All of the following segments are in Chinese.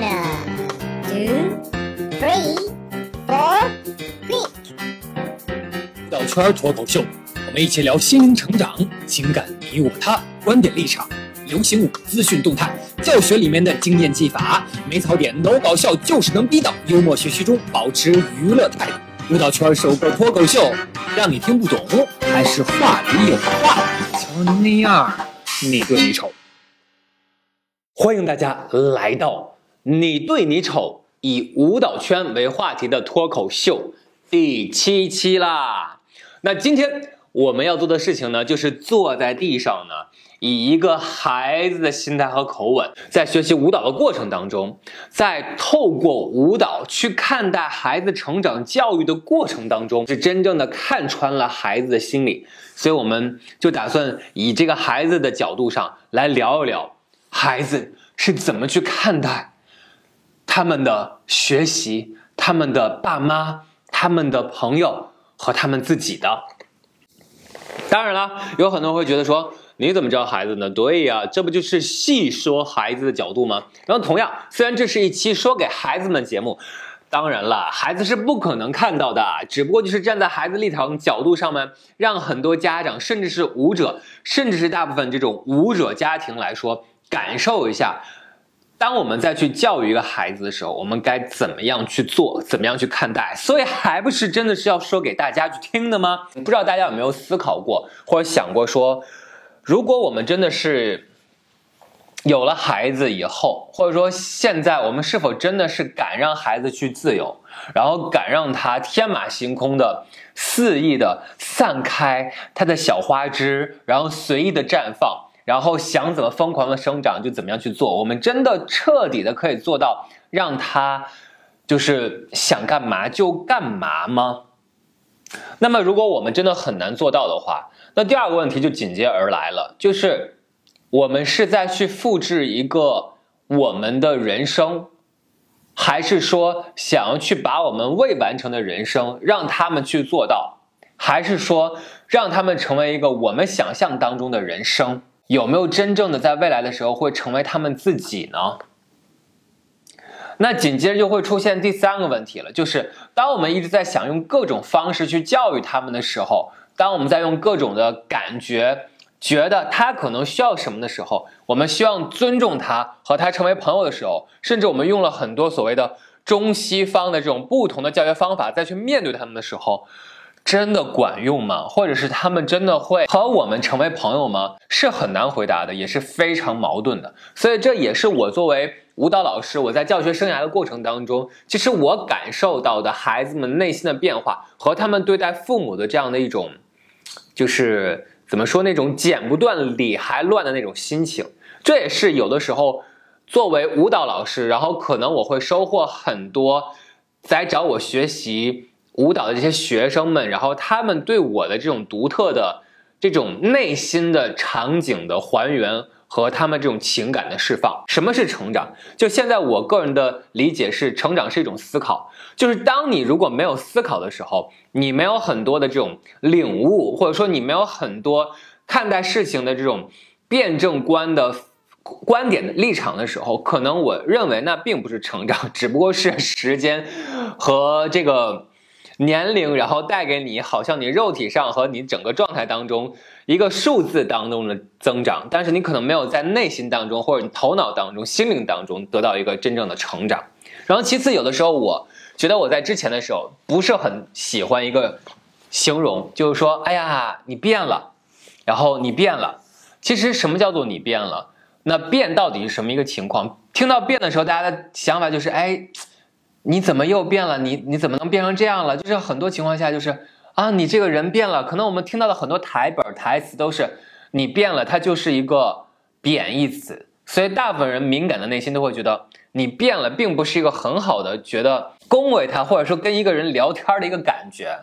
One, two, three, four, click. 舞蹈圈脱口秀，我们一起聊心灵成长、情感你我他、观点立场、流行舞资讯动态、教学里面的经验技法，没槽点，no 搞笑，就是能逼到幽默学习中保持娱乐态度。舞蹈圈首个脱口秀，让你听不懂，还是话里有话。瞧您那样，你对你丑。欢迎大家来到你对你丑以舞蹈圈为话题的脱口秀第七期啦。那今天我们要做的事情呢，就是坐在地上呢，以一个孩子的心态和口吻，在学习舞蹈的过程当中，在透过舞蹈去看待孩子成长教育的过程当中，是真正的看穿了孩子的心理。所以我们就打算以这个孩子的角度上来聊一聊，孩子是怎么去看待他们的学习、他们的爸妈、他们的朋友和他们自己的。当然了，有很多人会觉得说，你怎么知道孩子呢？对呀，这不就是细说孩子的角度吗？然后同样，虽然这是一期说给孩子们节目，当然了，孩子是不可能看到的，只不过就是站在孩子立场角度上面，让很多家长，甚至是舞者，甚至是大部分这种舞者家庭来说，感受一下。当我们再去教育一个孩子的时候，我们该怎么样去做，怎么样去看待？所以还不是真的是要说给大家去听的吗？不知道大家有没有思考过，或者想过说，如果我们真的是有了孩子以后，或者说现在我们是否真的是敢让孩子去自由，然后敢让他天马行空的、肆意的散开他的小花枝，然后随意的绽放？然后想怎么疯狂的生长就怎么样去做，我们真的彻底的可以做到让他就是想干嘛就干嘛吗？那么如果我们真的很难做到的话，那第二个问题就紧接而来了，就是我们是在去复制一个我们的人生，还是说想要去把我们未完成的人生让他们去做到，还是说让他们成为一个我们想象当中的人生？有没有真正的在未来的时候会成为他们自己呢？那紧接着就会出现第三个问题了，就是当我们一直在想用各种方式去教育他们的时候，当我们在用各种的感觉觉得他可能需要什么的时候，我们希望尊重他和他成为朋友的时候，甚至我们用了很多所谓的中西方的这种不同的教学方法再去面对他们的时候。真的管用吗？或者是他们真的会和我们成为朋友吗？是很难回答的，也是非常矛盾的。所以这也是我作为舞蹈老师，我在教学生涯的过程当中，其实我感受到的孩子们内心的变化和他们对待父母的这样的一种，就是怎么说那种剪不断理还乱的那种心情。这也是有的时候作为舞蹈老师，然后可能我会收获很多在找我学习。舞蹈的这些学生们，然后他们对我的这种独特的这种内心的场景的还原和他们这种情感的释放，什么是成长？就现在我个人的理解是，成长是一种思考，就是当你如果没有思考的时候，你没有很多的这种领悟，或者说你没有很多看待事情的这种辩证观的观点的立场的时候，可能我认为那并不是成长，只不过是时间和这个。年龄，然后带给你，好像你肉体上和你整个状态当中一个数字当中的增长，但是你可能没有在内心当中或者你头脑当中、心灵当中得到一个真正的成长。然后其次，有的时候我觉得我在之前的时候不是很喜欢一个形容，就是说，哎呀，你变了，然后你变了。其实什么叫做你变了？那变到底是什么一个情况？听到变的时候，大家的想法就是，哎。你怎么又变了？你你怎么能变成这样了？就是很多情况下就是啊，你这个人变了。可能我们听到的很多台本台词都是你变了，它就是一个贬义词。所以大部分人敏感的内心都会觉得你变了，并不是一个很好的觉得恭维他，或者说跟一个人聊天的一个感觉。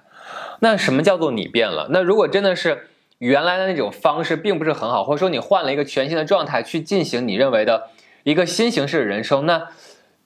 那什么叫做你变了？那如果真的是原来的那种方式并不是很好，或者说你换了一个全新的状态去进行你认为的一个新形式的人生，那。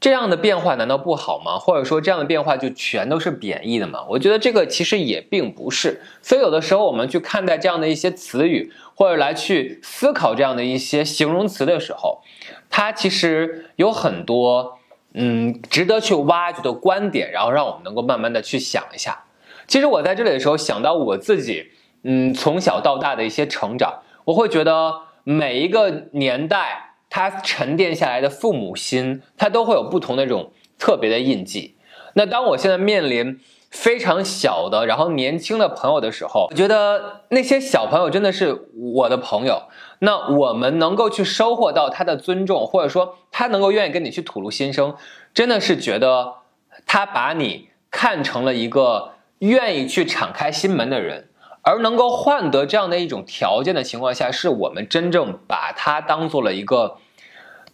这样的变化难道不好吗？或者说这样的变化就全都是贬义的吗？我觉得这个其实也并不是。所以有的时候我们去看待这样的一些词语，或者来去思考这样的一些形容词的时候，它其实有很多嗯，值得去挖掘的观点，然后让我们能够慢慢的去想一下。其实我在这里的时候想到我自己，嗯，从小到大的一些成长，我会觉得每一个年代他沉淀下来的父母心，他都会有不同的这种特别的印记。那当我现在面临非常小的，然后年轻的朋友的时候，我觉得那些小朋友真的是我的朋友。那我们能够去收获到他的尊重，或者说他能够愿意跟你去吐露心声，真的是觉得他把你看成了一个愿意去敞开心门的人，而能够换得这样的一种条件的情况下，是我们真正把他当做了一个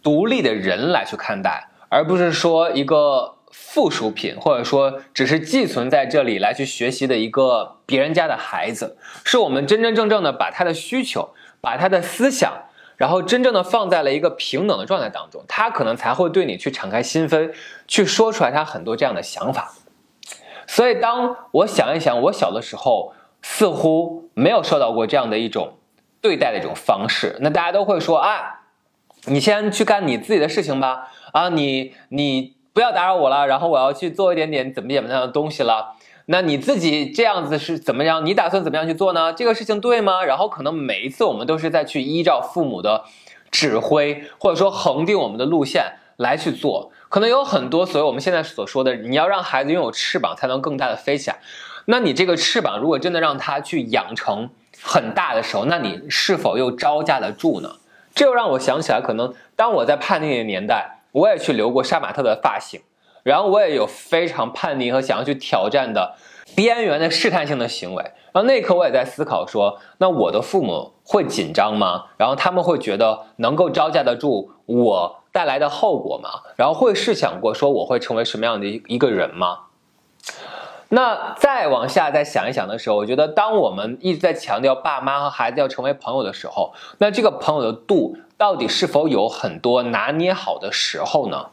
独立的人来去看待，而不是说一个附属品，或者说只是寄存在这里来去学习的一个别人家的孩子，是我们真真正正的把他的需求。把他的思想，然后真正的放在了一个平等的状态当中，他可能才会对你去敞开心扉，去说出来他很多这样的想法。所以，当我想一想，我小的时候似乎没有受到过这样的一种对待的一种方式，那大家都会说啊，你先去干你自己的事情吧，啊，你你不要打扰我了，然后我要去做一点点怎么怎么样的东西了。那你自己这样子是怎么样？你打算怎么样去做呢？这个事情对吗？然后可能每一次我们都是在去依照父母的指挥，或者说恒定我们的路线来去做。可能有很多，所以我们现在所说的，你要让孩子拥有翅膀，才能更大的飞起来。那你这个翅膀如果真的让他去养成很大的时候，那你是否又招架得住呢？这又让我想起来，可能当我在叛逆的年代，我也去留过杀马特的发型。然后我也有非常叛逆和想要去挑战的边缘的试探性的行为。然后那一刻我也在思考说，那我的父母会紧张吗？然后他们会觉得能够招架得住我带来的后果吗？然后会试想过说我会成为什么样的一一个人吗？那再往下再想一想的时候，我觉得当我们一直在强调爸妈和孩子要成为朋友的时候，那这个朋友的度到底是否有很多拿捏好的时候呢？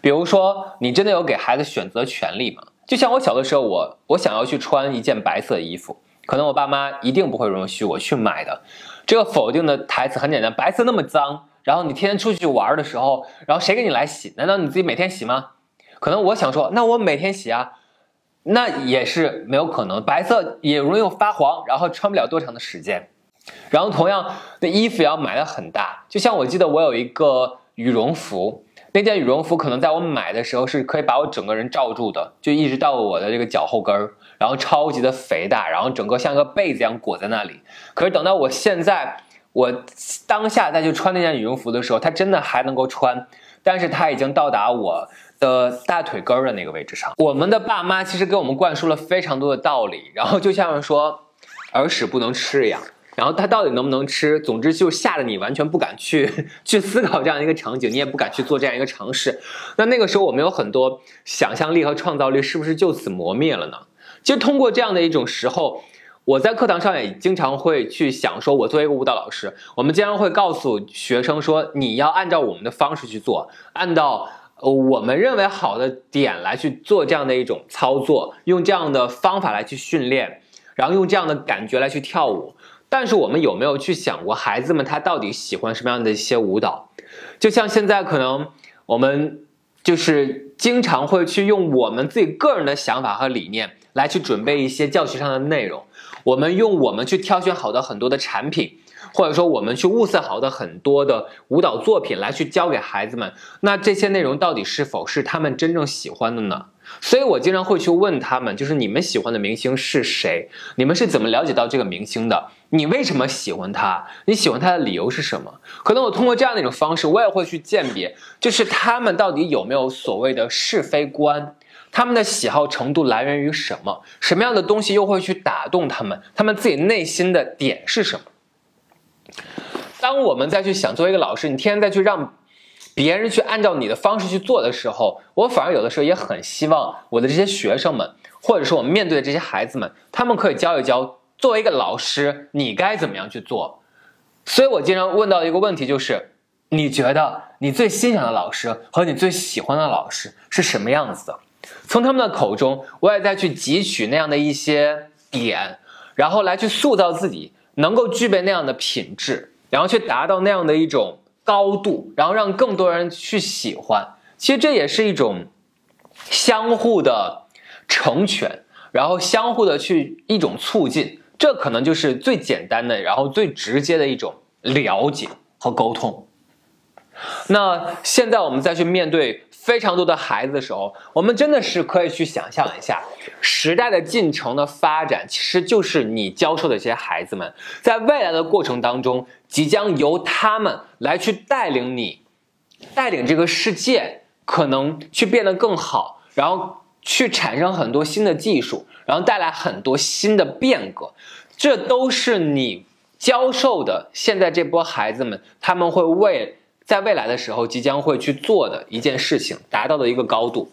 比如说，你真的有给孩子选择权利吗？就像我小的时候，我我想要去穿一件白色衣服，可能我爸妈一定不会允许我去买的。这个否定的台词很简单：白色那么脏，然后你天天出去玩的时候，然后谁给你来洗？难道你自己每天洗吗？可能我想说，那我每天洗啊，那也是没有可能。白色也容易发黄，然后穿不了多长的时间。然后同样，那衣服也要买的很大，就像我记得我有一个羽绒服。那件羽绒服可能在我买的时候是可以把我整个人罩住的，就一直到我的这个脚后跟儿，然后超级的肥大，然后整个像个被子一样裹在那里。可是等到我现在，我当下再去穿那件羽绒服的时候，它真的还能够穿，但是它已经到达我的大腿根儿的那个位置上。我们的爸妈其实给我们灌输了非常多的道理，然后就像说耳屎不能吃一样。然后它到底能不能吃？总之就吓得你完全不敢去去思考这样一个场景，你也不敢去做这样一个尝试。那那个时候我们有很多想象力和创造力，是不是就此磨灭了呢？其实通过这样的一种时候，我在课堂上也经常会去想说，我作为一个舞蹈老师，我们经常会告诉学生说，你要按照我们的方式去做，按照我们认为好的点来去做这样的一种操作，用这样的方法来去训练，然后用这样的感觉来去跳舞。但是我们有没有去想过，孩子们他到底喜欢什么样的一些舞蹈？就像现在可能我们就是经常会去用我们自己个人的想法和理念来去准备一些教学上的内容，我们用我们去挑选好的很多的产品，或者说我们去物色好的很多的舞蹈作品来去教给孩子们。那这些内容到底是否是他们真正喜欢的呢？所以，我经常会去问他们，就是你们喜欢的明星是谁？你们是怎么了解到这个明星的？你为什么喜欢他？你喜欢他的理由是什么？可能我通过这样的一种方式，我也会去鉴别，就是他们到底有没有所谓的是非观，他们的喜好程度来源于什么？什么样的东西又会去打动他们？他们自己内心的点是什么？当我们再去想，作为一个老师，你天天再去让。别人去按照你的方式去做的时候，我反而有的时候也很希望我的这些学生们，或者说我们面对的这些孩子们，他们可以教一教，作为一个老师，你该怎么样去做。所以我经常问到一个问题，就是你觉得你最欣赏的老师和你最喜欢的老师是什么样子的？从他们的口中，我也在去汲取那样的一些点，然后来去塑造自己，能够具备那样的品质，然后去达到那样的一种。高度，然后让更多人去喜欢，其实这也是一种相互的成全，然后相互的去一种促进，这可能就是最简单的，然后最直接的一种了解和沟通。那现在我们再去面对非常多的孩子的时候，我们真的是可以去想象一下，时代的进程的发展，其实就是你教授的这些孩子们，在未来的过程当中，即将由他们来去带领你，带领这个世界，可能去变得更好，然后去产生很多新的技术，然后带来很多新的变革，这都是你教授的现在这波孩子们，他们会为。在未来的时候，即将会去做的一件事情，达到的一个高度。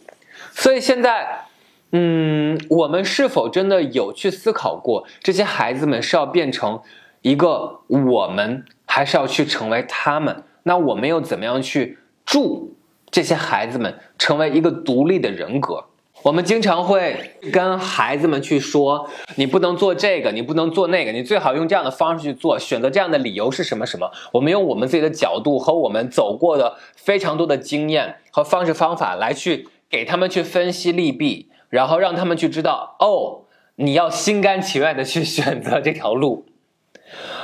所以现在，嗯，我们是否真的有去思考过，这些孩子们是要变成一个我们，还是要去成为他们？那我们又怎么样去助这些孩子们成为一个独立的人格？我们经常会跟孩子们去说，你不能做这个，你不能做那个，你最好用这样的方式去做，选择这样的理由是什么什么？我们用我们自己的角度和我们走过的非常多的经验和方式方法来去给他们去分析利弊，然后让他们去知道，哦，你要心甘情愿的去选择这条路。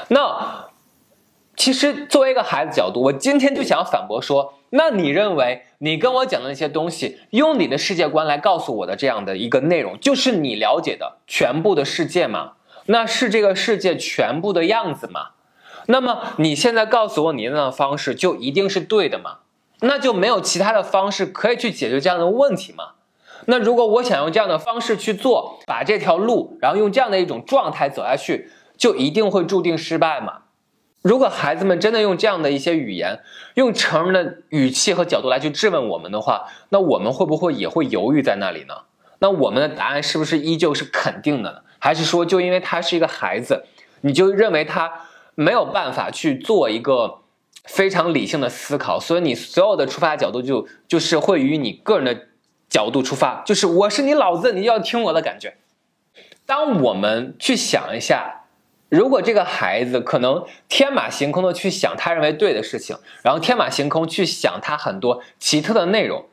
那其实作为一个孩子角度，我今天就想反驳说。那你认为你跟我讲的那些东西，用你的世界观来告诉我的这样的一个内容，就是你了解的全部的世界吗？那是这个世界全部的样子吗？那么你现在告诉我你那样的方式就一定是对的吗？那就没有其他的方式可以去解决这样的问题吗？那如果我想用这样的方式去做，把这条路，然后用这样的一种状态走下去，就一定会注定失败吗？如果孩子们真的用这样的一些语言，用成人的语气和角度来去质问我们的话，那我们会不会也会犹豫在那里呢？那我们的答案是不是依旧是肯定的呢？还是说，就因为他是一个孩子，你就认为他没有办法去做一个非常理性的思考，所以你所有的出发角度就就是会与你个人的角度出发，就是我是你老子，你要听我的感觉。当我们去想一下。如果这个孩子可能天马行空的去想他认为对的事情，然后天马行空去想他很多奇特的内容，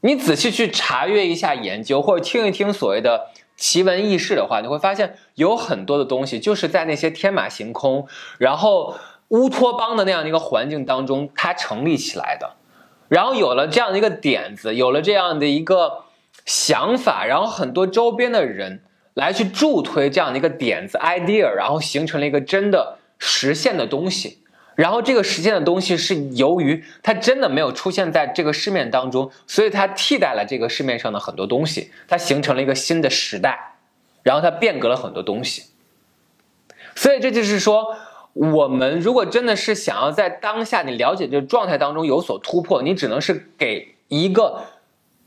你仔细去查阅一下研究，或者听一听所谓的奇闻异事的话，你会发现有很多的东西就是在那些天马行空，然后乌托邦的那样的一个环境当中，它成立起来的。然后有了这样的一个点子，有了这样的一个想法，然后很多周边的人。来去助推这样的一个点子 idea，然后形成了一个真的实现的东西。然后这个实现的东西是由于它真的没有出现在这个市面当中，所以它替代了这个市面上的很多东西，它形成了一个新的时代，然后它变革了很多东西。所以这就是说，我们如果真的是想要在当下你了解这个状态当中有所突破，你只能是给一个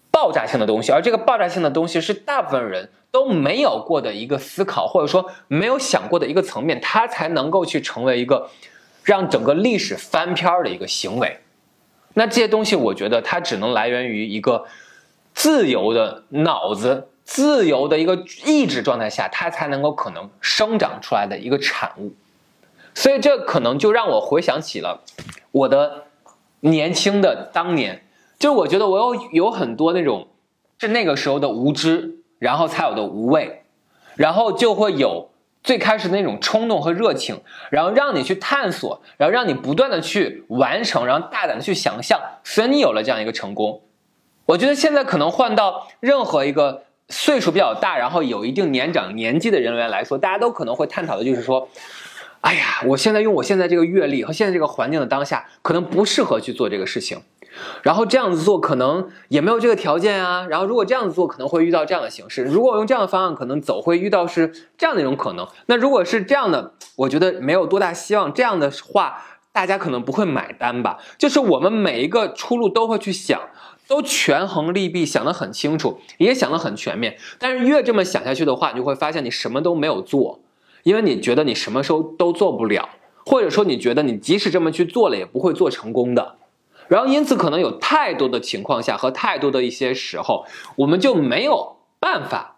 爆炸性的东西，而这个爆炸性的东西是大部分人。都没有过的一个思考，或者说没有想过的一个层面，它才能够去成为一个让整个历史翻篇儿的一个行为。那这些东西，我觉得它只能来源于一个自由的脑子、自由的一个意志状态下，它才能够可能生长出来的一个产物。所以，这可能就让我回想起了我的年轻的当年，就我觉得我有有很多那种是那个时候的无知。然后才有的无畏，然后就会有最开始的那种冲动和热情，然后让你去探索，然后让你不断的去完成，然后大胆的去想象，所以你有了这样一个成功。我觉得现在可能换到任何一个岁数比较大，然后有一定年长年纪的人员来说，大家都可能会探讨的就是说，哎呀，我现在用我现在这个阅历和现在这个环境的当下，可能不适合去做这个事情。然后这样子做可能也没有这个条件啊。然后如果这样子做可能会遇到这样的形式。如果用这样的方案可能走会遇到是这样的一种可能。那如果是这样的，我觉得没有多大希望。这样的话大家可能不会买单吧。就是我们每一个出路都会去想，都权衡利弊，想得很清楚，也想得很全面。但是越这么想下去的话，你就会发现你什么都没有做，因为你觉得你什么时候都做不了，或者说你觉得你即使这么去做了也不会做成功的。然后，因此可能有太多的情况下和太多的一些时候，我们就没有办法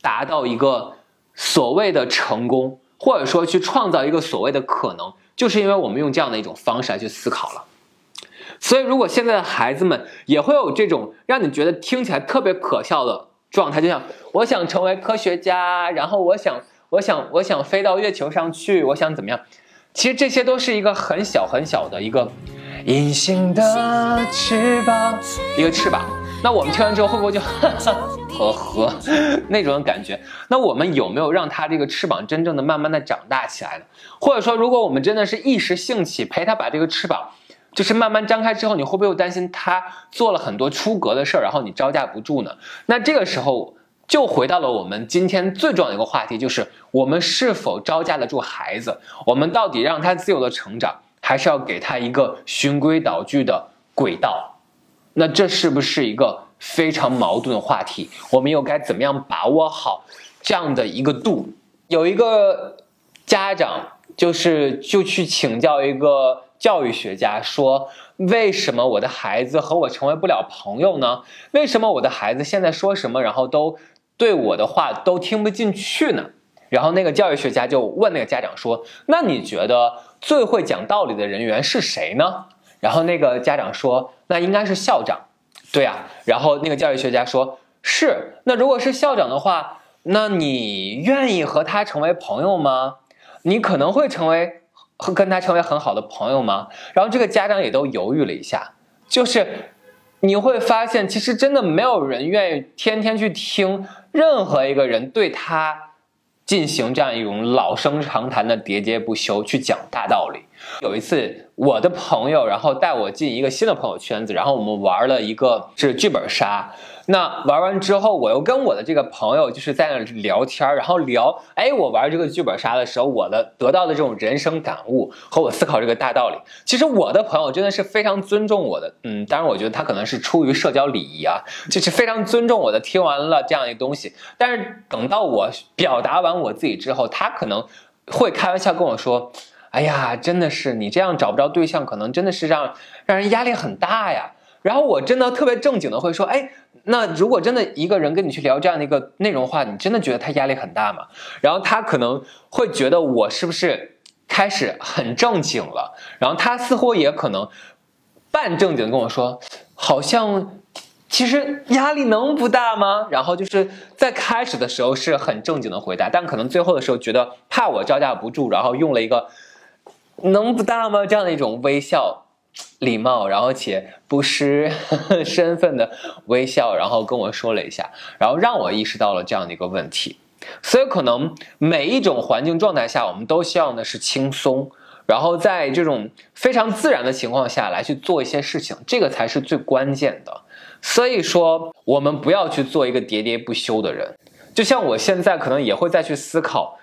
达到一个所谓的成功，或者说去创造一个所谓的可能，就是因为我们用这样的一种方式来去思考了。所以，如果现在的孩子们也会有这种让你觉得听起来特别可笑的状态，就像我想成为科学家，然后我想，我想，我想飞到月球上去，我想怎么样？其实这些都是一个很小很小的一个隐形的翅膀，一个翅膀。那我们听完之后会不会就哈哈 呵呵那种感觉？那我们有没有让它这个翅膀真正的慢慢的长大起来呢？或者说，如果我们真的是一时兴起陪他把这个翅膀。就是慢慢张开之后，你会不会又担心他做了很多出格的事儿，然后你招架不住呢？那这个时候就回到了我们今天最重要的一个话题，就是我们是否招架得住孩子？我们到底让他自由的成长，还是要给他一个循规蹈矩的轨道？那这是不是一个非常矛盾的话题？我们又该怎么样把握好这样的一个度？有一个家长就是就去请教一个。教育学家说：“为什么我的孩子和我成为不了朋友呢？为什么我的孩子现在说什么，然后都对我的话都听不进去呢？”然后那个教育学家就问那个家长说：“那你觉得最会讲道理的人员是谁呢？”然后那个家长说：“那应该是校长。”对啊。然后那个教育学家说：“是。那如果是校长的话，那你愿意和他成为朋友吗？你可能会成为。”和跟他成为很好的朋友吗？然后这个家长也都犹豫了一下，就是你会发现，其实真的没有人愿意天天去听任何一个人对他进行这样一种老生常谈的喋喋不休去讲大道理。有一次，我的朋友然后带我进一个新的朋友圈子，然后我们玩了一个是剧本杀。那玩完之后，我又跟我的这个朋友就是在那聊天然后聊，哎，我玩这个剧本杀的时候，我的得到的这种人生感悟和我思考这个大道理。其实我的朋友真的是非常尊重我的，嗯，当然我觉得他可能是出于社交礼仪啊，就是非常尊重我的。听完了这样一个东西，但是等到我表达完我自己之后，他可能会开玩笑跟我说：“哎呀，真的是你这样找不着对象，可能真的是让让人压力很大呀。”然后我真的特别正经的会说：“哎。”那如果真的一个人跟你去聊这样的一个内容的话，你真的觉得他压力很大吗？然后他可能会觉得我是不是开始很正经了？然后他似乎也可能半正经的跟我说，好像其实压力能不大吗？然后就是在开始的时候是很正经的回答，但可能最后的时候觉得怕我招架不住，然后用了一个能不大吗这样的一种微笑。礼貌，然后且不失 身份的微笑，然后跟我说了一下，然后让我意识到了这样的一个问题。所以，可能每一种环境状态下，我们都希望的是轻松，然后在这种非常自然的情况下来去做一些事情，这个才是最关键的。所以说，我们不要去做一个喋喋不休的人。就像我现在可能也会再去思考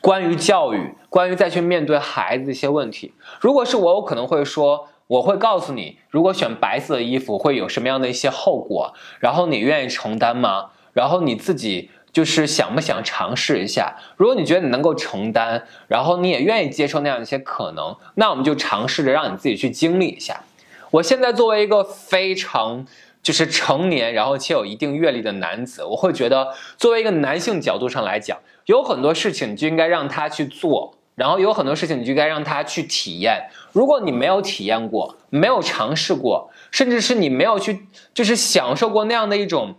关于教育，关于再去面对孩子一些问题。如果是我，我可能会说。我会告诉你，如果选白色的衣服会有什么样的一些后果，然后你愿意承担吗？然后你自己就是想不想尝试一下？如果你觉得你能够承担，然后你也愿意接受那样一些可能，那我们就尝试着让你自己去经历一下。我现在作为一个非常就是成年，然后且有一定阅历的男子，我会觉得作为一个男性角度上来讲，有很多事情就应该让他去做。然后有很多事情，你就该让他去体验。如果你没有体验过，没有尝试过，甚至是你没有去，就是享受过那样的一种，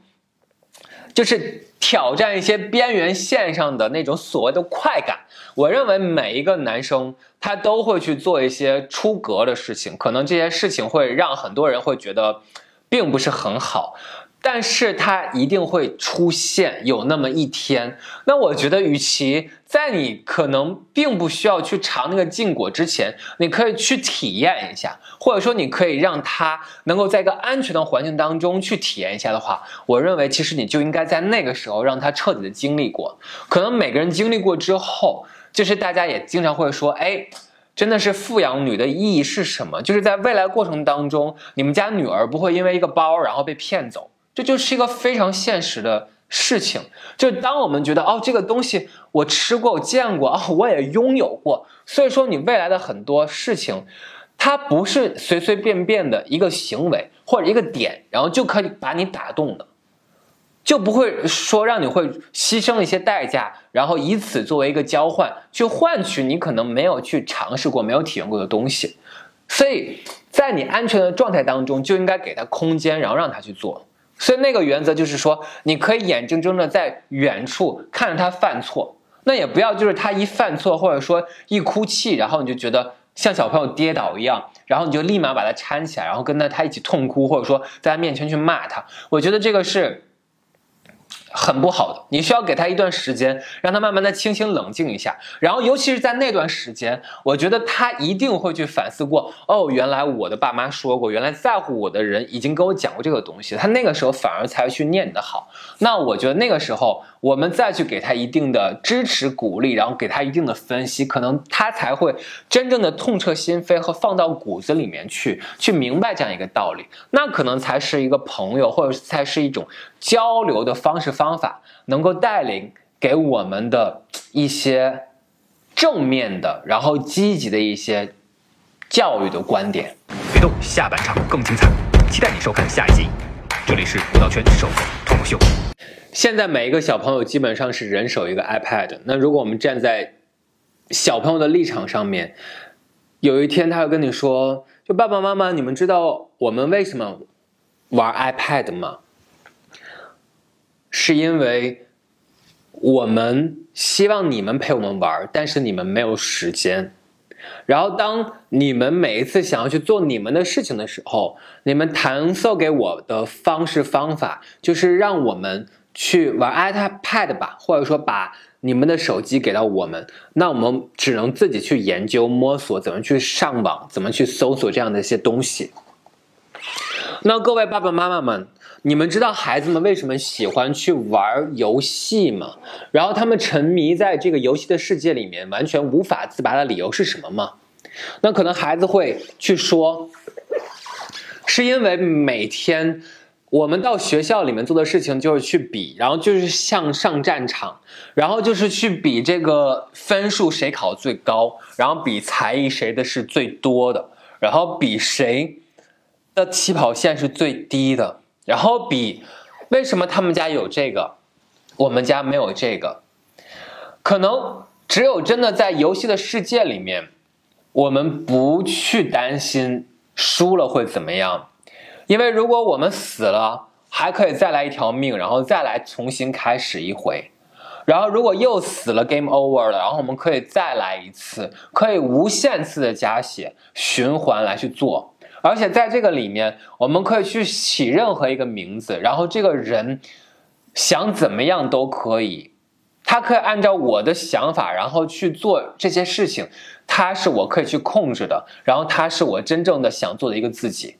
就是挑战一些边缘线上的那种所谓的快感。我认为每一个男生他都会去做一些出格的事情，可能这些事情会让很多人会觉得并不是很好。但是它一定会出现有那么一天，那我觉得，与其在你可能并不需要去尝那个禁果之前，你可以去体验一下，或者说你可以让他能够在一个安全的环境当中去体验一下的话，我认为其实你就应该在那个时候让他彻底的经历过。可能每个人经历过之后，就是大家也经常会说，哎，真的是富养女的意义是什么？就是在未来过程当中，你们家女儿不会因为一个包然后被骗走。这就是一个非常现实的事情，就当我们觉得哦，这个东西我吃过、我见过，哦，我也拥有过，所以说你未来的很多事情，它不是随随便便的一个行为或者一个点，然后就可以把你打动的，就不会说让你会牺牲一些代价，然后以此作为一个交换，去换取你可能没有去尝试过、没有体验过的东西，所以。在你安全的状态当中，就应该给他空间，然后让他去做。所以那个原则就是说，你可以眼睁睁的在远处看着他犯错，那也不要就是他一犯错或者说一哭泣，然后你就觉得像小朋友跌倒一样，然后你就立马把他搀起来，然后跟他他一起痛哭，或者说在他面前去骂他。我觉得这个是。很不好的，你需要给他一段时间，让他慢慢的清醒冷静一下，然后尤其是在那段时间，我觉得他一定会去反思过，哦，原来我的爸妈说过，原来在乎我的人已经跟我讲过这个东西，他那个时候反而才去念你的好，那我觉得那个时候我们再去给他一定的支持鼓励，然后给他一定的分析，可能他才会真正的痛彻心扉和放到骨子里面去，去明白这样一个道理，那可能才是一个朋友，或者才是一种交流的方式。方法能够带领给我们的一些正面的，然后积极的一些教育的观点。别动，下半场更精彩，期待你收看下一集。这里是舞蹈圈手口脱口秀。现在每一个小朋友基本上是人手一个 iPad。那如果我们站在小朋友的立场上面，有一天他会跟你说：“就爸爸妈妈，你们知道我们为什么玩 iPad 吗？”是因为我们希望你们陪我们玩，但是你们没有时间。然后当你们每一次想要去做你们的事情的时候，你们弹奏给我的方式方法就是让我们去玩 iPad 吧，或者说把你们的手机给到我们，那我们只能自己去研究摸索怎么去上网，怎么去搜索这样的一些东西。那各位爸爸妈妈们。你们知道孩子们为什么喜欢去玩游戏吗？然后他们沉迷在这个游戏的世界里面，完全无法自拔的理由是什么吗？那可能孩子会去说，是因为每天我们到学校里面做的事情就是去比，然后就是像上战场，然后就是去比这个分数谁考最高，然后比才艺谁的是最多的，然后比谁的起跑线是最低的。然后比，为什么他们家有这个，我们家没有这个？可能只有真的在游戏的世界里面，我们不去担心输了会怎么样，因为如果我们死了，还可以再来一条命，然后再来重新开始一回。然后如果又死了，game over 了，然后我们可以再来一次，可以无限次的加血循环来去做。而且在这个里面，我们可以去起任何一个名字，然后这个人想怎么样都可以，他可以按照我的想法，然后去做这些事情，他是我可以去控制的，然后他是我真正的想做的一个自己。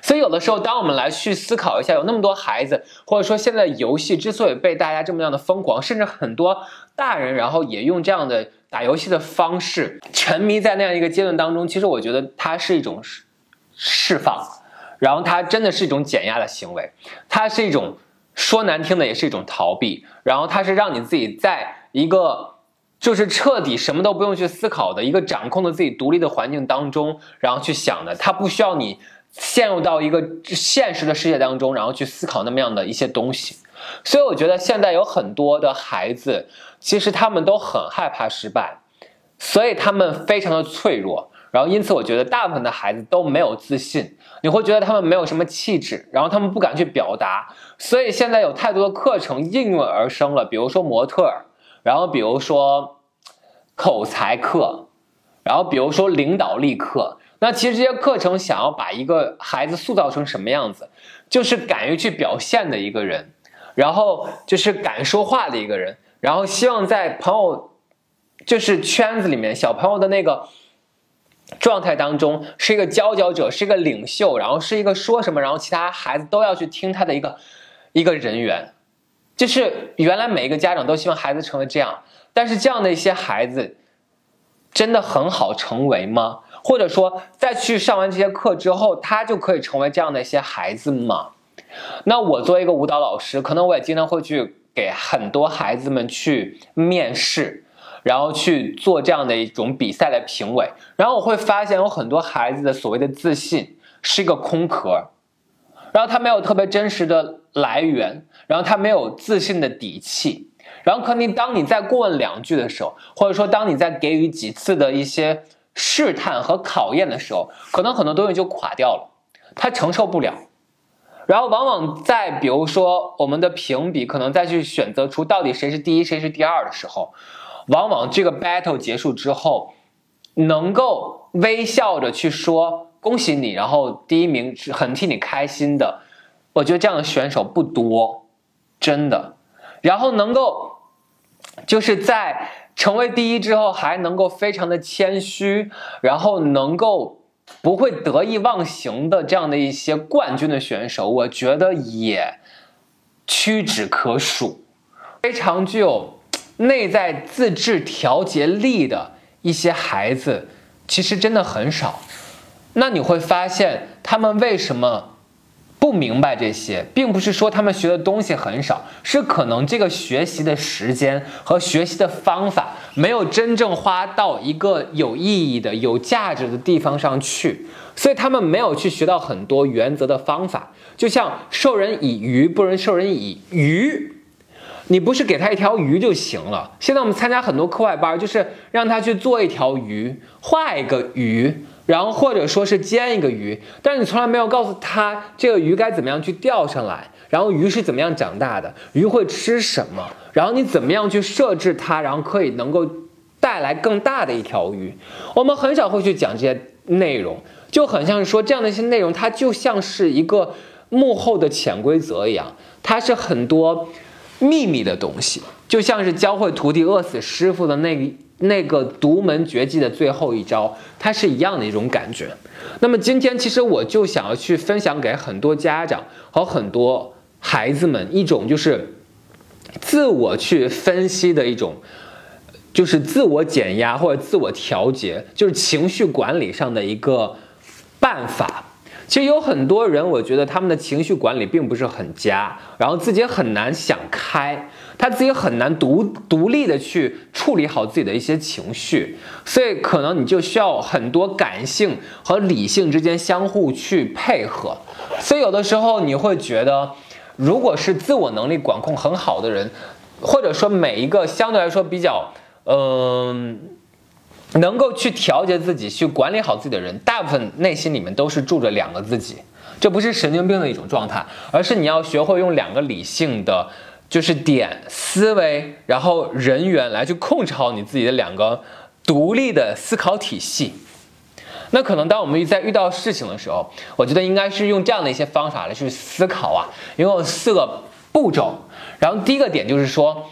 所以有的时候，当我们来去思考一下，有那么多孩子，或者说现在游戏之所以被大家这么样的疯狂，甚至很多大人，然后也用这样的打游戏的方式沉迷在那样一个阶段当中，其实我觉得它是一种。释放，然后它真的是一种减压的行为，它是一种说难听的，也是一种逃避。然后它是让你自己在一个就是彻底什么都不用去思考的一个掌控的自己独立的环境当中，然后去想的。它不需要你陷入到一个现实的世界当中，然后去思考那么样的一些东西。所以我觉得现在有很多的孩子，其实他们都很害怕失败，所以他们非常的脆弱。然后，因此我觉得大部分的孩子都没有自信，你会觉得他们没有什么气质，然后他们不敢去表达。所以现在有太多的课程应运而生了，比如说模特，然后比如说口才课，然后比如说领导力课。那其实这些课程想要把一个孩子塑造成什么样子，就是敢于去表现的一个人，然后就是敢说话的一个人，然后希望在朋友就是圈子里面小朋友的那个。状态当中是一个佼佼者，是一个领袖，然后是一个说什么，然后其他孩子都要去听他的一个一个人员，就是原来每一个家长都希望孩子成为这样，但是这样的一些孩子真的很好成为吗？或者说在去上完这些课之后，他就可以成为这样的一些孩子吗？那我作为一个舞蹈老师，可能我也经常会去给很多孩子们去面试。然后去做这样的一种比赛的评委，然后我会发现有很多孩子的所谓的自信是一个空壳，然后他没有特别真实的来源，然后他没有自信的底气，然后可能当你再过问两句的时候，或者说当你在给予几次的一些试探和考验的时候，可能很多东西就垮掉了，他承受不了。然后往往在比如说我们的评比，可能再去选择出到底谁是第一，谁是第二的时候，往往这个 battle 结束之后，能够微笑着去说恭喜你，然后第一名是很替你开心的。我觉得这样的选手不多，真的。然后能够就是在成为第一之后，还能够非常的谦虚，然后能够。不会得意忘形的这样的一些冠军的选手，我觉得也屈指可数。非常具有内在自制调节力的一些孩子，其实真的很少。那你会发现，他们为什么？不明白这些，并不是说他们学的东西很少，是可能这个学习的时间和学习的方法没有真正花到一个有意义的、有价值的地方上去，所以他们没有去学到很多原则的方法。就像授人以鱼，不能授人以渔。你不是给他一条鱼就行了。现在我们参加很多课外班，就是让他去做一条鱼，画一个鱼。然后或者说是煎一个鱼，但是你从来没有告诉他这个鱼该怎么样去钓上来，然后鱼是怎么样长大的，鱼会吃什么，然后你怎么样去设置它，然后可以能够带来更大的一条鱼。我们很少会去讲这些内容，就很像是说这样的一些内容，它就像是一个幕后的潜规则一样，它是很多秘密的东西，就像是教会徒弟饿死师傅的那。那个独门绝技的最后一招，它是一样的一种感觉。那么今天其实我就想要去分享给很多家长和很多孩子们一种就是自我去分析的一种，就是自我减压或者自我调节，就是情绪管理上的一个办法。其实有很多人，我觉得他们的情绪管理并不是很佳，然后自己很难想开，他自己很难独独立的去处理好自己的一些情绪，所以可能你就需要很多感性和理性之间相互去配合。所以有的时候你会觉得，如果是自我能力管控很好的人，或者说每一个相对来说比较，嗯。能够去调节自己、去管理好自己的人，大部分内心里面都是住着两个自己。这不是神经病的一种状态，而是你要学会用两个理性的，就是点思维，然后人员来去控制好你自己的两个独立的思考体系。那可能当我们在遇到事情的时候，我觉得应该是用这样的一些方法来去思考啊，因为有四个步骤。然后第一个点就是说。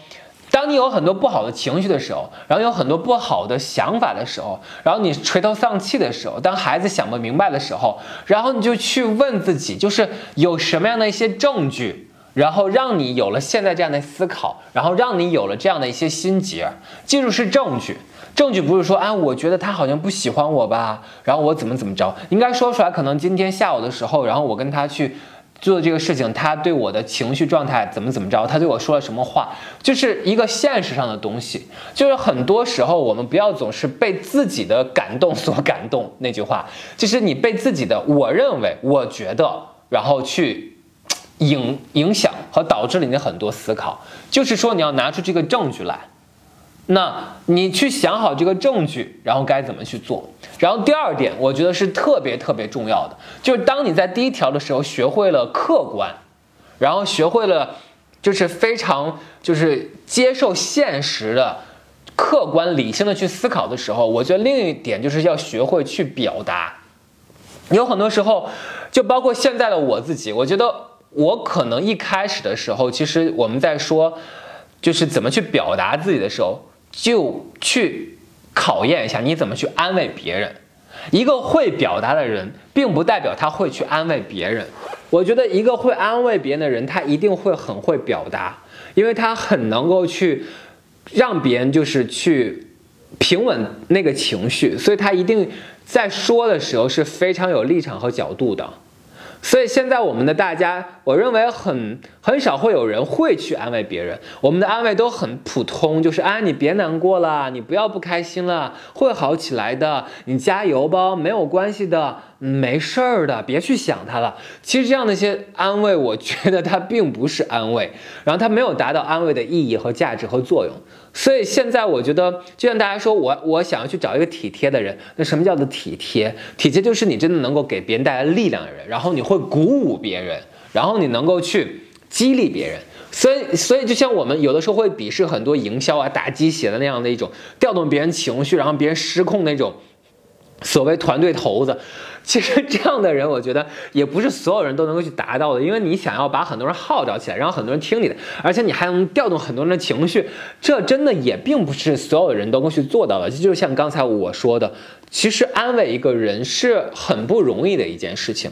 当你有很多不好的情绪的时候，然后有很多不好的想法的时候，然后你垂头丧气的时候，当孩子想不明白的时候，然后你就去问自己，就是有什么样的一些证据，然后让你有了现在这样的思考，然后让你有了这样的一些心结。记住是证据，证据不是说，哎，我觉得他好像不喜欢我吧，然后我怎么怎么着，应该说出来。可能今天下午的时候，然后我跟他去。做这个事情，他对我的情绪状态怎么怎么着？他对我说了什么话？就是一个现实上的东西。就是很多时候，我们不要总是被自己的感动所感动。那句话，就是你被自己的“我认为”“我觉得”，然后去影影响和导致了你的很多思考。就是说，你要拿出这个证据来。那你去想好这个证据，然后该怎么去做？然后第二点，我觉得是特别特别重要的，就是当你在第一条的时候学会了客观，然后学会了就是非常就是接受现实的客观理性的去思考的时候，我觉得另一点就是要学会去表达。有很多时候，就包括现在的我自己，我觉得我可能一开始的时候，其实我们在说就是怎么去表达自己的时候。就去考验一下你怎么去安慰别人。一个会表达的人，并不代表他会去安慰别人。我觉得一个会安慰别人的人，他一定会很会表达，因为他很能够去让别人就是去平稳那个情绪，所以他一定在说的时候是非常有立场和角度的。所以现在我们的大家，我认为很很少会有人会去安慰别人。我们的安慰都很普通，就是啊，你别难过了，你不要不开心了，会好起来的，你加油吧，没有关系的，没事儿的，别去想它了。其实这样的一些安慰，我觉得它并不是安慰，然后它没有达到安慰的意义和价值和作用。所以现在我觉得，就像大家说我我想要去找一个体贴的人，那什么叫做体贴？体贴就是你真的能够给别人带来力量的人，然后你会鼓舞别人，然后你能够去激励别人。所以，所以就像我们有的时候会鄙视很多营销啊、打鸡血的那样的一种调动别人情绪，然后别人失控那种所谓团队头子。其实这样的人，我觉得也不是所有人都能够去达到的，因为你想要把很多人号召起来，然后很多人听你的，而且你还能调动很多人的情绪，这真的也并不是所有人都能够去做到的。这就像刚才我说的，其实安慰一个人是很不容易的一件事情。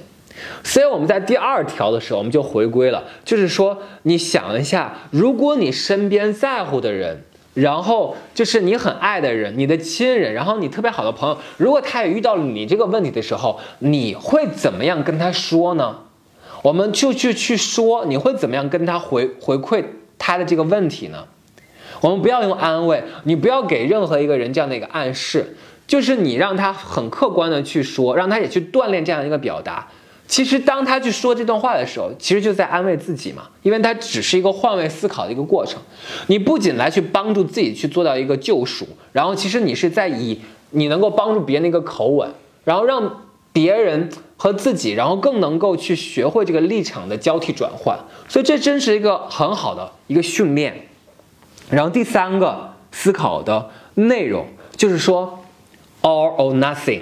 所以我们在第二条的时候，我们就回归了，就是说，你想一下，如果你身边在乎的人，然后就是你很爱的人，你的亲人，然后你特别好的朋友，如果他也遇到了你这个问题的时候，你会怎么样跟他说呢？我们就去去说，你会怎么样跟他回回馈他的这个问题呢？我们不要用安慰，你不要给任何一个人这样的一个暗示，就是你让他很客观的去说，让他也去锻炼这样一个表达。其实，当他去说这段话的时候，其实就在安慰自己嘛，因为他只是一个换位思考的一个过程。你不仅来去帮助自己去做到一个救赎，然后其实你是在以你能够帮助别人的一个口吻，然后让别人和自己，然后更能够去学会这个立场的交替转换。所以这真是一个很好的一个训练。然后第三个思考的内容就是说，all or nothing。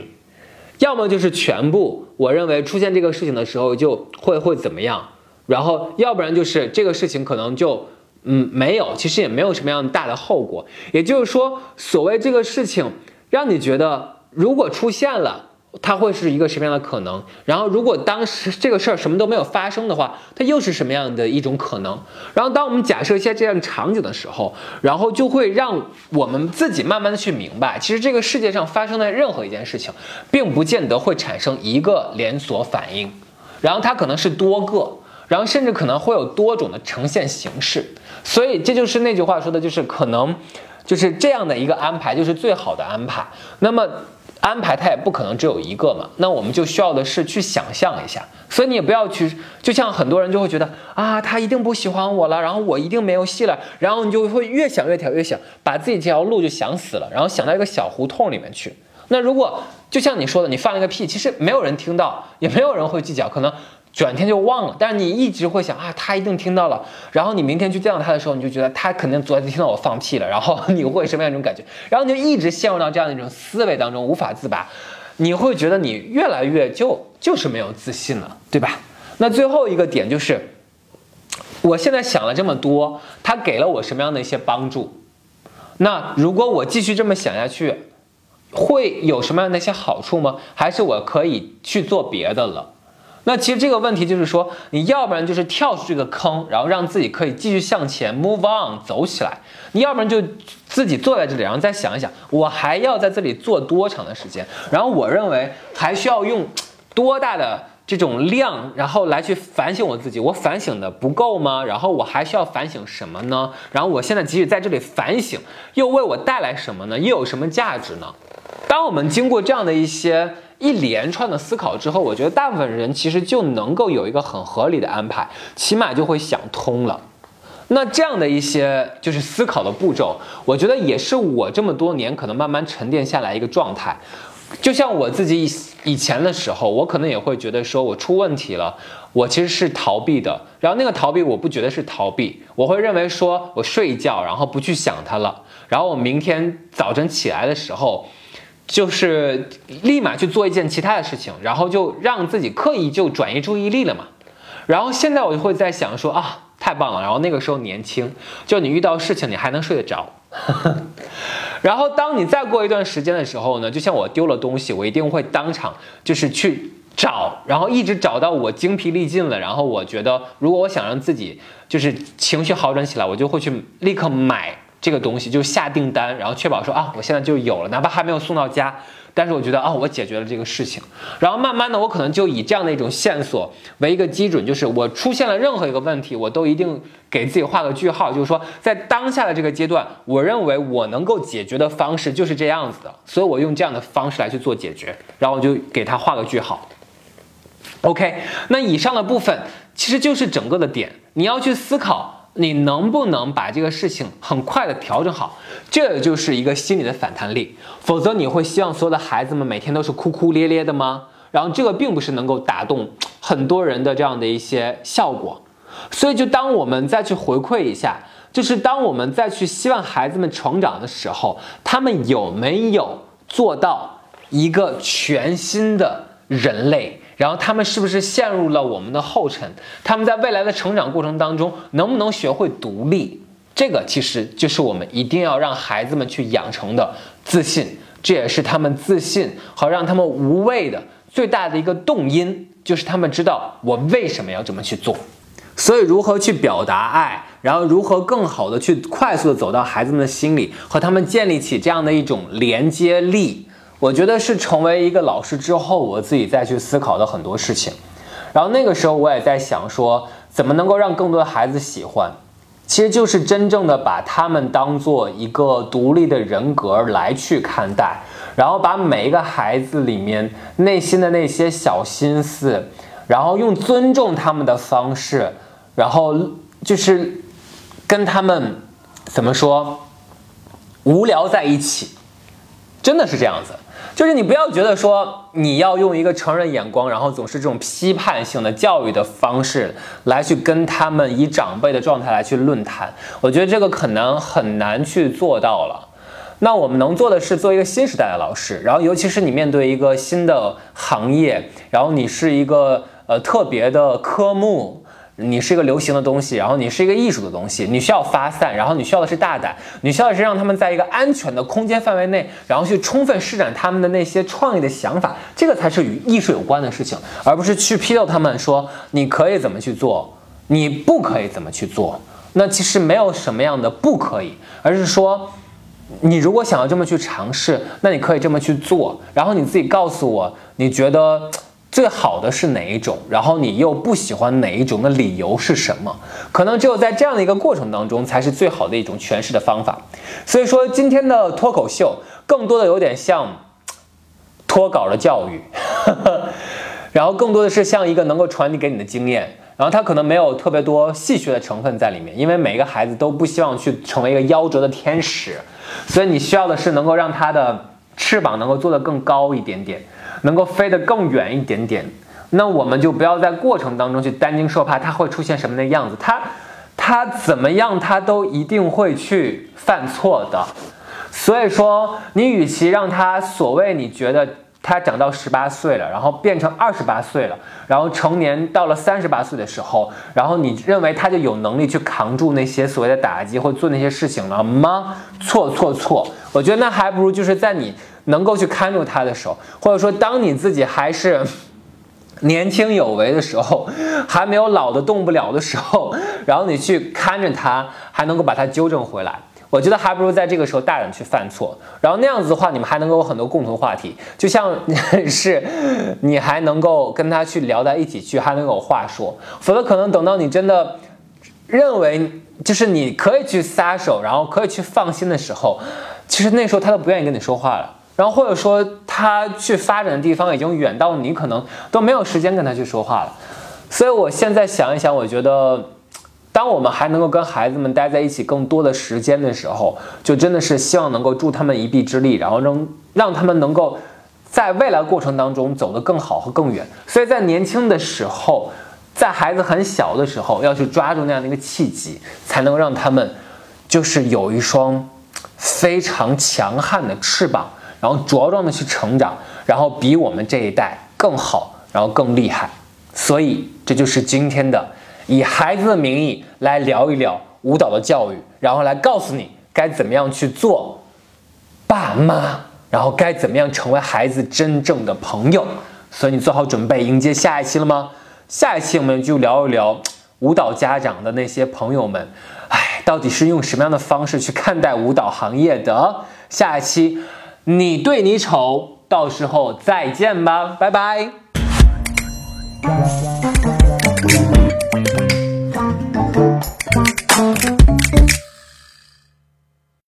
要么就是全部，我认为出现这个事情的时候就会会怎么样，然后要不然就是这个事情可能就嗯没有，其实也没有什么样大的后果。也就是说，所谓这个事情让你觉得如果出现了。它会是一个什么样的可能？然后，如果当时这个事儿什么都没有发生的话，它又是什么样的一种可能？然后，当我们假设一些这样场景的时候，然后就会让我们自己慢慢的去明白，其实这个世界上发生的任何一件事情，并不见得会产生一个连锁反应，然后它可能是多个，然后甚至可能会有多种的呈现形式。所以，这就是那句话说的，就是可能就是这样的一个安排，就是最好的安排。那么。安排它也不可能只有一个嘛，那我们就需要的是去想象一下，所以你也不要去，就像很多人就会觉得啊，他一定不喜欢我了，然后我一定没有戏了，然后你就会越想越跳越想，把自己这条路就想死了，然后想到一个小胡同里面去。那如果就像你说的，你放了个屁，其实没有人听到，也没有人会计较，可能。转天就忘了，但是你一直会想啊，他一定听到了。然后你明天去见到他的时候，你就觉得他肯定昨天听到我放屁了。然后你会什么样一种感觉？然后你就一直陷入到这样的一种思维当中，无法自拔。你会觉得你越来越就就是没有自信了，对吧？那最后一个点就是，我现在想了这么多，他给了我什么样的一些帮助？那如果我继续这么想下去，会有什么样的一些好处吗？还是我可以去做别的了？那其实这个问题就是说，你要不然就是跳出这个坑，然后让自己可以继续向前 move on 走起来；你要不然就自己坐在这里，然后再想一想，我还要在这里做多长的时间？然后我认为还需要用多大的这种量，然后来去反省我自己。我反省的不够吗？然后我还需要反省什么呢？然后我现在即使在这里反省，又为我带来什么呢？又有什么价值呢？当我们经过这样的一些。一连串的思考之后，我觉得大部分人其实就能够有一个很合理的安排，起码就会想通了。那这样的一些就是思考的步骤，我觉得也是我这么多年可能慢慢沉淀下来一个状态。就像我自己以以前的时候，我可能也会觉得说我出问题了，我其实是逃避的。然后那个逃避，我不觉得是逃避，我会认为说我睡一觉，然后不去想它了，然后我明天早晨起来的时候。就是立马去做一件其他的事情，然后就让自己刻意就转移注意力了嘛。然后现在我就会在想说啊，太棒了。然后那个时候年轻，就你遇到事情你还能睡得着。然后当你再过一段时间的时候呢，就像我丢了东西，我一定会当场就是去找，然后一直找到我精疲力尽了。然后我觉得，如果我想让自己就是情绪好转起来，我就会去立刻买。这个东西就下订单，然后确保说啊，我现在就有了，哪怕还没有送到家，但是我觉得啊，我解决了这个事情。然后慢慢的，我可能就以这样的一种线索为一个基准，就是我出现了任何一个问题，我都一定给自己画个句号，就是说在当下的这个阶段，我认为我能够解决的方式就是这样子的，所以我用这样的方式来去做解决，然后我就给他画个句号。OK，那以上的部分其实就是整个的点，你要去思考，你能不能把这个事情很快的调整好，这就是一个心理的反弹力。否则你会希望所有的孩子们每天都是哭哭咧咧的吗？然后这个并不是能够打动很多人的这样的一些效果。所以就当我们再去回馈一下，就是当我们再去希望孩子们成长的时候，他们有没有做到一个全新的人类？然后他们是不是陷入了我们的后尘？他们在未来的成长过程当中，能不能学会独立？这个其实就是我们一定要让孩子们去养成的自信，这也是他们自信和让他们无畏的最大的一个动因，就是他们知道我为什么要这么去做。所以，如何去表达爱，然后如何更好的去快速的走到孩子们的心里，和他们建立起这样的一种连接力。我觉得是成为一个老师之后，我自己再去思考的很多事情。然后那个时候我也在想说，怎么能够让更多的孩子喜欢，其实就是真正的把他们当做一个独立的人格来去看待，然后把每一个孩子里面内心的那些小心思，然后用尊重他们的方式，然后就是跟他们怎么说，无聊在一起，真的是这样子。就是你不要觉得说你要用一个成人眼光，然后总是这种批判性的教育的方式来去跟他们以长辈的状态来去论坛，我觉得这个可能很难去做到了。那我们能做的是做一个新时代的老师，然后尤其是你面对一个新的行业，然后你是一个呃特别的科目。你是一个流行的东西，然后你是一个艺术的东西，你需要发散，然后你需要的是大胆，你需要的是让他们在一个安全的空间范围内，然后去充分施展他们的那些创意的想法，这个才是与艺术有关的事情，而不是去批斗他们说你可以怎么去做，你不可以怎么去做。那其实没有什么样的不可以，而是说你如果想要这么去尝试，那你可以这么去做，然后你自己告诉我，你觉得。最好的是哪一种？然后你又不喜欢哪一种的理由是什么？可能只有在这样的一个过程当中，才是最好的一种诠释的方法。所以说，今天的脱口秀更多的有点像 脱稿的教育，然后更多的是像一个能够传递给你的经验。然后它可能没有特别多戏谑的成分在里面，因为每一个孩子都不希望去成为一个夭折的天使，所以你需要的是能够让他的翅膀能够做得更高一点点。能够飞得更远一点点，那我们就不要在过程当中去担惊受怕，它会出现什么的样子？它，它怎么样？它都一定会去犯错的。所以说，你与其让他所谓你觉得他长到十八岁了，然后变成二十八岁了，然后成年到了三十八岁的时候，然后你认为他就有能力去扛住那些所谓的打击或做那些事情了吗？错错错！我觉得那还不如就是在你。能够去看住他的时候，或者说当你自己还是 年轻有为的时候，还没有老的动不了的时候，然后你去看着他，还能够把他纠正回来，我觉得还不如在这个时候大胆去犯错，然后那样子的话，你们还能够有很多共同话题，就像 是你还能够跟他去聊在一起去，还能有话说，否则可能等到你真的认为就是你可以去撒手，然后可以去放心的时候，其实那时候他都不愿意跟你说话了。然后或者说他去发展的地方已经远到你可能都没有时间跟他去说话了，所以我现在想一想，我觉得，当我们还能够跟孩子们待在一起更多的时间的时候，就真的是希望能够助他们一臂之力，然后让让他们能够在未来过程当中走得更好和更远。所以在年轻的时候，在孩子很小的时候，要去抓住那样的一个契机，才能让他们就是有一双非常强悍的翅膀。然后茁壮的去成长，然后比我们这一代更好，然后更厉害。所以这就是今天的以孩子的名义来聊一聊舞蹈的教育，然后来告诉你该怎么样去做爸妈，然后该怎么样成为孩子真正的朋友。所以你做好准备迎接下一期了吗？下一期我们就聊一聊舞蹈家长的那些朋友们，哎，到底是用什么样的方式去看待舞蹈行业的？下一期。你对你丑，到时候再见吧，拜拜。